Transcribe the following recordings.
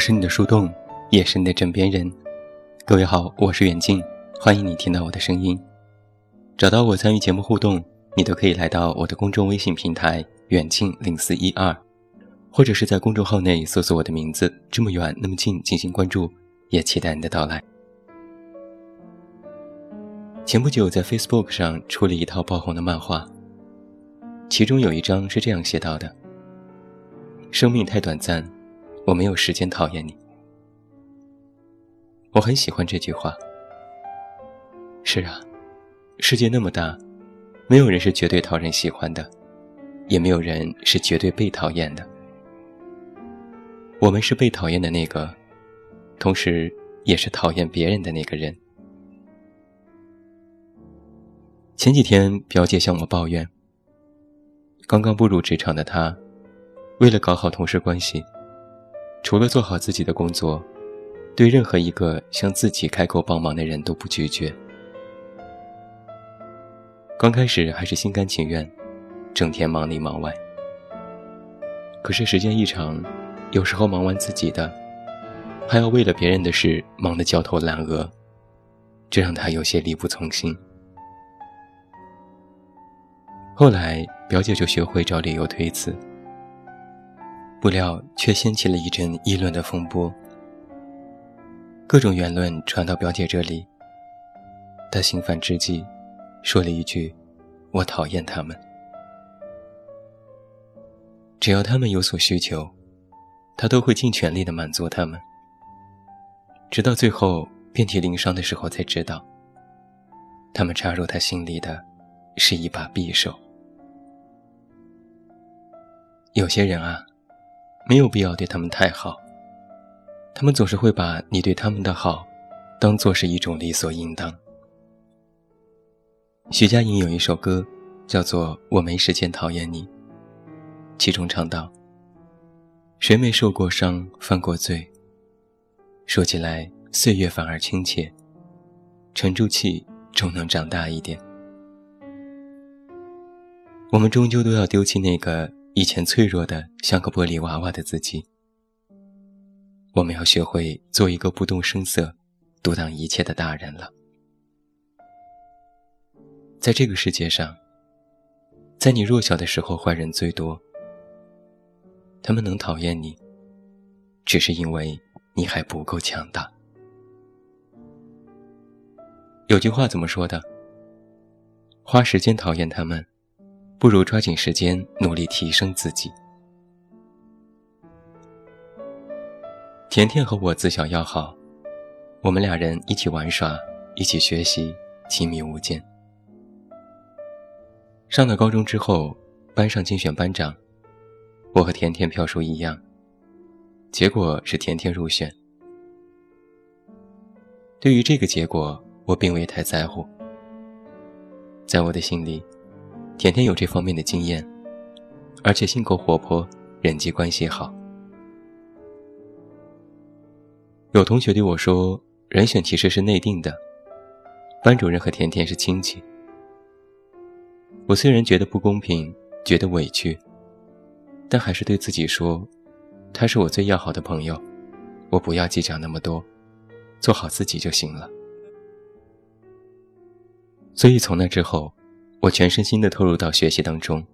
我是你的树洞，也是你的枕边人。各位好，我是远近，欢迎你听到我的声音。找到我参与节目互动，你都可以来到我的公众微信平台远近零四一二，或者是在公众号内搜索我的名字这么远那么近进行关注，也期待你的到来。前不久在 Facebook 上出了一套爆红的漫画，其中有一章是这样写到的：生命太短暂。我没有时间讨厌你，我很喜欢这句话。是啊，世界那么大，没有人是绝对讨人喜欢的，也没有人是绝对被讨厌的。我们是被讨厌的那个，同时也是讨厌别人的那个人。前几天，表姐向我抱怨，刚刚步入职场的她，为了搞好同事关系。除了做好自己的工作，对任何一个向自己开口帮忙的人都不拒绝。刚开始还是心甘情愿，整天忙里忙外。可是时间一长，有时候忙完自己的，还要为了别人的事忙得焦头烂额，这让他有些力不从心。后来表姐就学会找理由推辞。不料，却掀起了一阵议论的风波。各种言论传到表姐这里，她心烦之际，说了一句：“我讨厌他们。只要他们有所需求，她都会尽全力的满足他们。”直到最后遍体鳞伤的时候，才知道，他们插入她心里的，是一把匕首。有些人啊。没有必要对他们太好，他们总是会把你对他们的好，当做是一种理所应当。徐佳莹有一首歌，叫做《我没时间讨厌你》，其中唱道：“谁没受过伤，犯过罪？说起来，岁月反而亲切，沉住气，终能长大一点。我们终究都要丢弃那个。”以前脆弱的像个玻璃娃娃的自己，我们要学会做一个不动声色、独当一切的大人了。在这个世界上，在你弱小的时候，坏人最多。他们能讨厌你，只是因为你还不够强大。有句话怎么说的？花时间讨厌他们。不如抓紧时间努力提升自己。甜甜和我自小要好，我们俩人一起玩耍，一起学习，亲密无间。上了高中之后，班上竞选班长，我和甜甜票数一样，结果是甜甜入选。对于这个结果，我并未太在乎，在我的心里。甜甜有这方面的经验，而且性格活泼，人际关系好。有同学对我说：“人选其实是内定的，班主任和甜甜是亲戚。”我虽然觉得不公平，觉得委屈，但还是对自己说：“他是我最要好的朋友，我不要计较那么多，做好自己就行了。”所以从那之后。我全身心地投入到学习当中，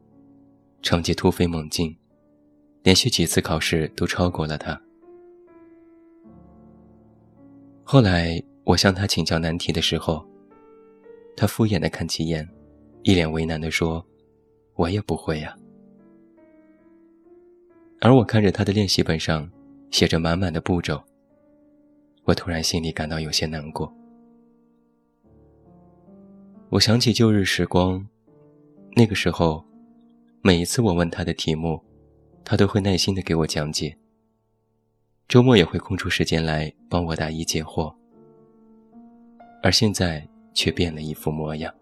成绩突飞猛进，连续几次考试都超过了他。后来我向他请教难题的时候，他敷衍地看几眼，一脸为难地说：“我也不会呀。”而我看着他的练习本上写着满满的步骤，我突然心里感到有些难过。我想起旧日时光，那个时候，每一次我问他的题目，他都会耐心的给我讲解。周末也会空出时间来帮我答疑解惑。而现在却变了一副模样。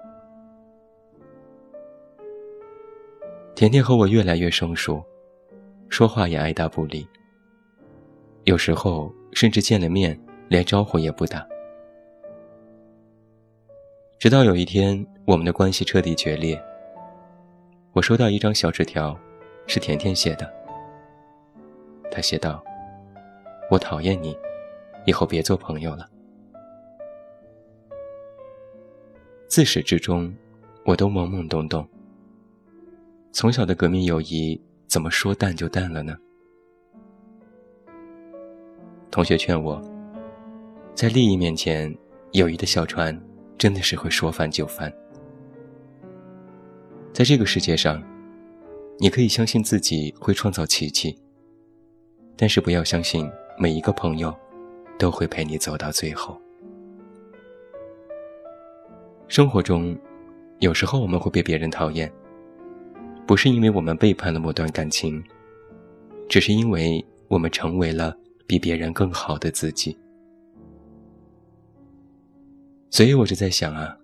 甜甜和我越来越生疏，说话也爱答不理，有时候甚至见了面连招呼也不打。直到有一天，我们的关系彻底决裂。我收到一张小纸条，是甜甜写的。他写道：“我讨厌你，以后别做朋友了。自始至终，我都懵懵懂懂。从小的革命友谊，怎么说淡就淡了呢？同学劝我，在利益面前，友谊的小船真的是会说翻就翻。在这个世界上，你可以相信自己会创造奇迹，但是不要相信每一个朋友都会陪你走到最后。生活中，有时候我们会被别人讨厌，不是因为我们背叛了某段感情，只是因为我们成为了比别人更好的自己。所以我就在想啊，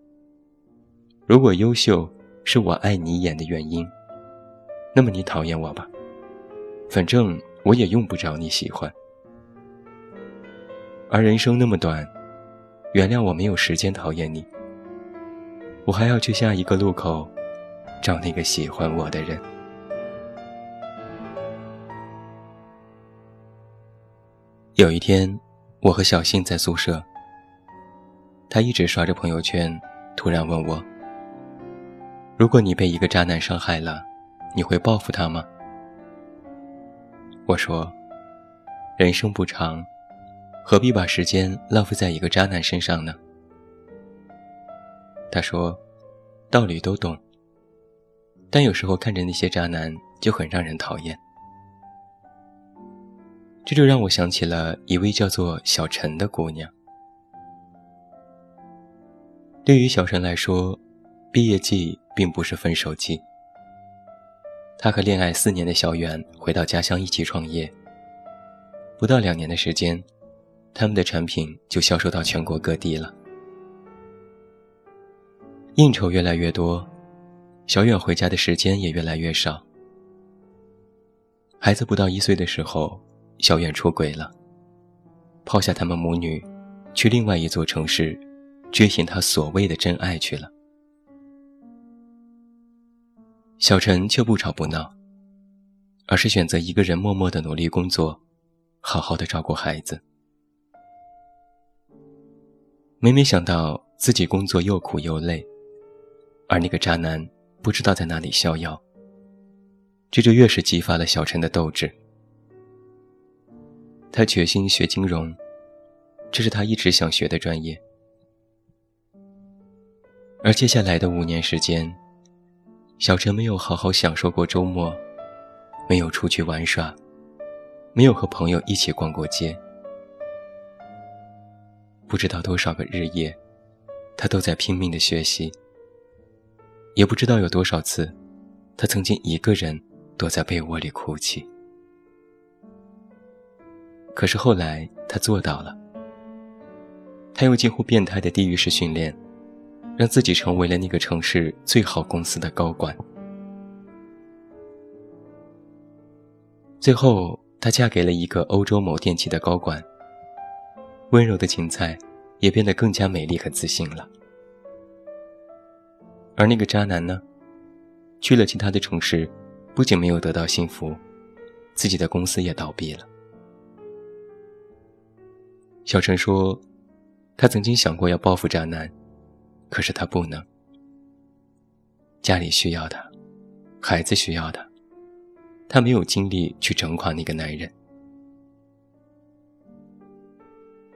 如果优秀。是我爱你眼的原因，那么你讨厌我吧，反正我也用不着你喜欢。而人生那么短，原谅我没有时间讨厌你，我还要去下一个路口，找那个喜欢我的人。有一天，我和小信在宿舍，他一直刷着朋友圈，突然问我。如果你被一个渣男伤害了，你会报复他吗？我说，人生不长，何必把时间浪费在一个渣男身上呢？他说，道理都懂，但有时候看着那些渣男就很让人讨厌。这就让我想起了一位叫做小陈的姑娘。对于小陈来说，毕业季。并不是分手季。他和恋爱四年的小袁回到家乡一起创业。不到两年的时间，他们的产品就销售到全国各地了。应酬越来越多，小远回家的时间也越来越少。孩子不到一岁的时候，小远出轨了，抛下他们母女，去另外一座城市，追寻他所谓的真爱去了。小陈却不吵不闹，而是选择一个人默默的努力工作，好好的照顾孩子。每每想到自己工作又苦又累，而那个渣男不知道在哪里逍遥，这就越是激发了小陈的斗志。他决心学金融，这是他一直想学的专业。而接下来的五年时间。小陈没有好好享受过周末，没有出去玩耍，没有和朋友一起逛过街。不知道多少个日夜，他都在拼命的学习。也不知道有多少次，他曾经一个人躲在被窝里哭泣。可是后来他做到了，他用近乎变态的地狱式训练。让自己成为了那个城市最好公司的高管。最后，她嫁给了一个欧洲某电器的高管。温柔的芹菜也变得更加美丽和自信了。而那个渣男呢，去了其他的城市，不仅没有得到幸福，自己的公司也倒闭了。小陈说，他曾经想过要报复渣男。可是他不能，家里需要他，孩子需要他，他没有精力去整垮那个男人。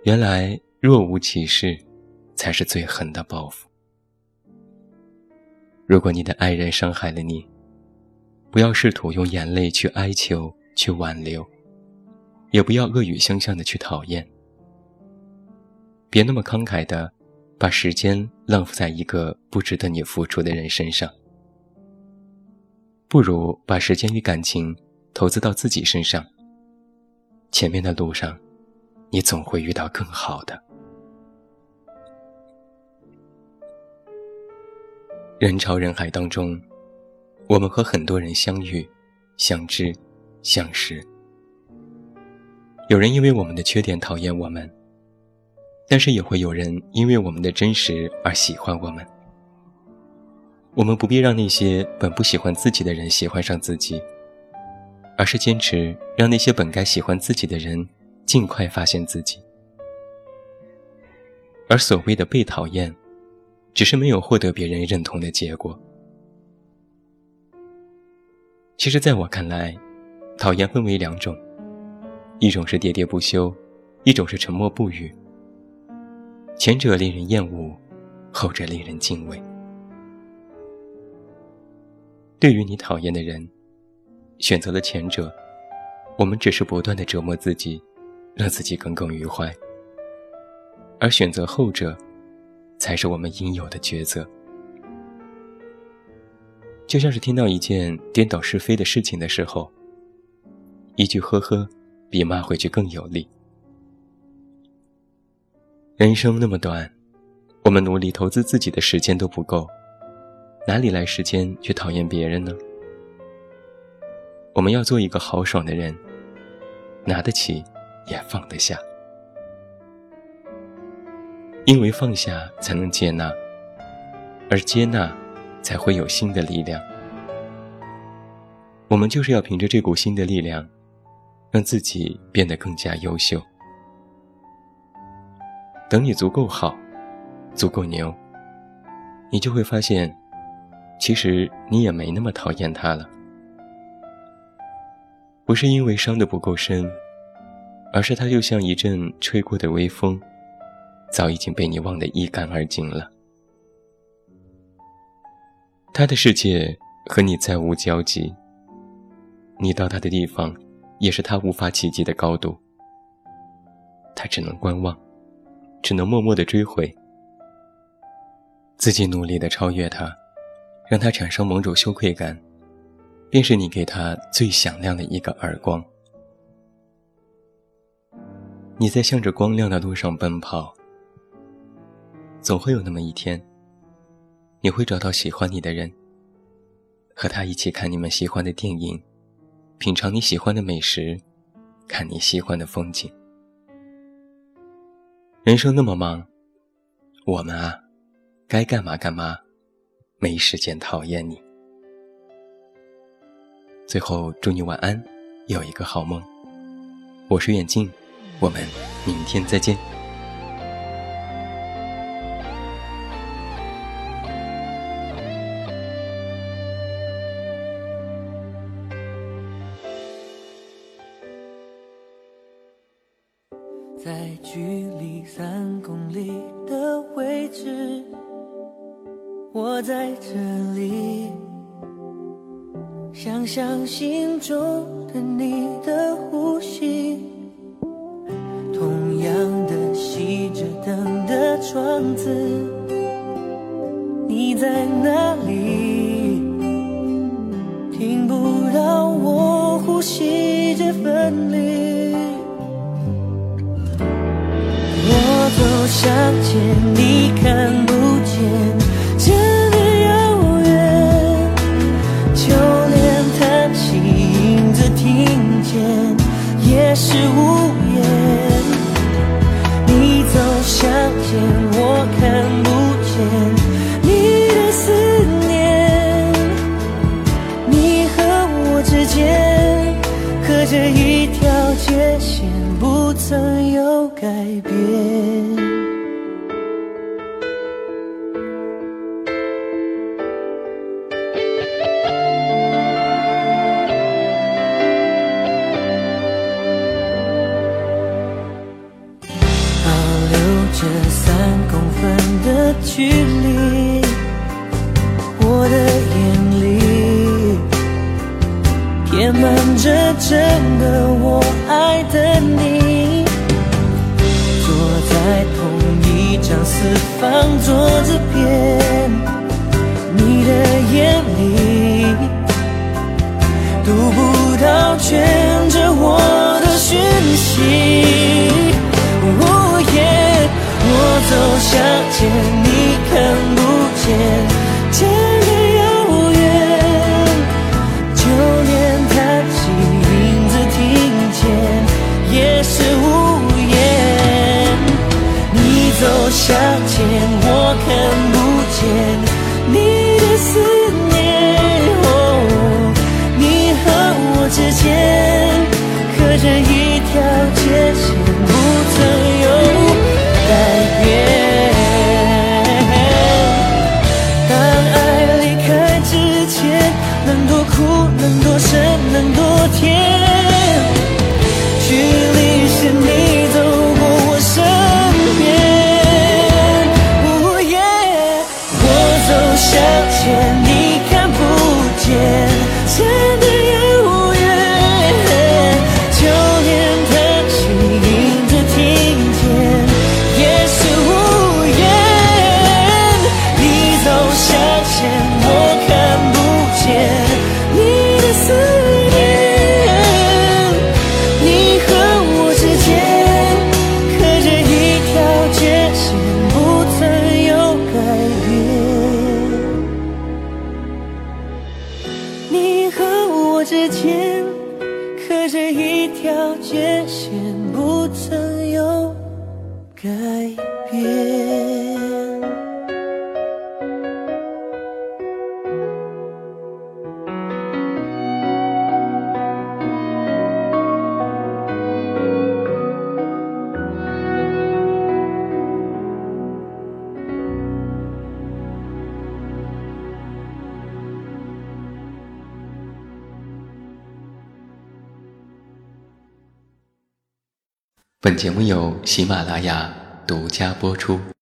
原来若无其事，才是最狠的报复。如果你的爱人伤害了你，不要试图用眼泪去哀求、去挽留，也不要恶语相向的去讨厌，别那么慷慨的。把时间浪费在一个不值得你付出的人身上，不如把时间与感情投资到自己身上。前面的路上，你总会遇到更好的。人潮人海当中，我们和很多人相遇、相知、相识。有人因为我们的缺点讨厌我们。但是也会有人因为我们的真实而喜欢我们。我们不必让那些本不喜欢自己的人喜欢上自己，而是坚持让那些本该喜欢自己的人尽快发现自己。而所谓的被讨厌，只是没有获得别人认同的结果。其实，在我看来，讨厌分为两种，一种是喋喋不休，一种是沉默不语。前者令人厌恶，后者令人敬畏。对于你讨厌的人，选择了前者，我们只是不断的折磨自己，让自己耿耿于怀；而选择后者，才是我们应有的抉择。就像是听到一件颠倒是非的事情的时候，一句“呵呵”比骂回去更有力。人生那么短，我们努力投资自己的时间都不够，哪里来时间去讨厌别人呢？我们要做一个豪爽的人，拿得起，也放得下，因为放下才能接纳，而接纳。才会有新的力量。我们就是要凭着这股新的力量，让自己变得更加优秀。等你足够好，足够牛，你就会发现，其实你也没那么讨厌他了。不是因为伤得不够深，而是他就像一阵吹过的微风，早已经被你忘得一干二净了。他的世界和你再无交集，你到他的地方，也是他无法企及的高度。他只能观望，只能默默的追回，自己努力的超越他，让他产生某种羞愧感，便是你给他最响亮的一个耳光。你在向着光亮的路上奔跑，总会有那么一天。你会找到喜欢你的人，和他一起看你们喜欢的电影，品尝你喜欢的美食，看你喜欢的风景。人生那么忙，我们啊，该干嘛干嘛，没时间讨厌你。最后祝你晚安，有一个好梦。我是远近，我们明天再见。我在这里，想象心中的你的呼吸，同样的熄着灯的窗子，你在哪里？听不到我呼吸着分离。想见你看不见，一张四方桌子边，你的眼里读不到圈着我的讯息。我走向前。你看不见谢谢没变本节目由喜马拉雅独家播出。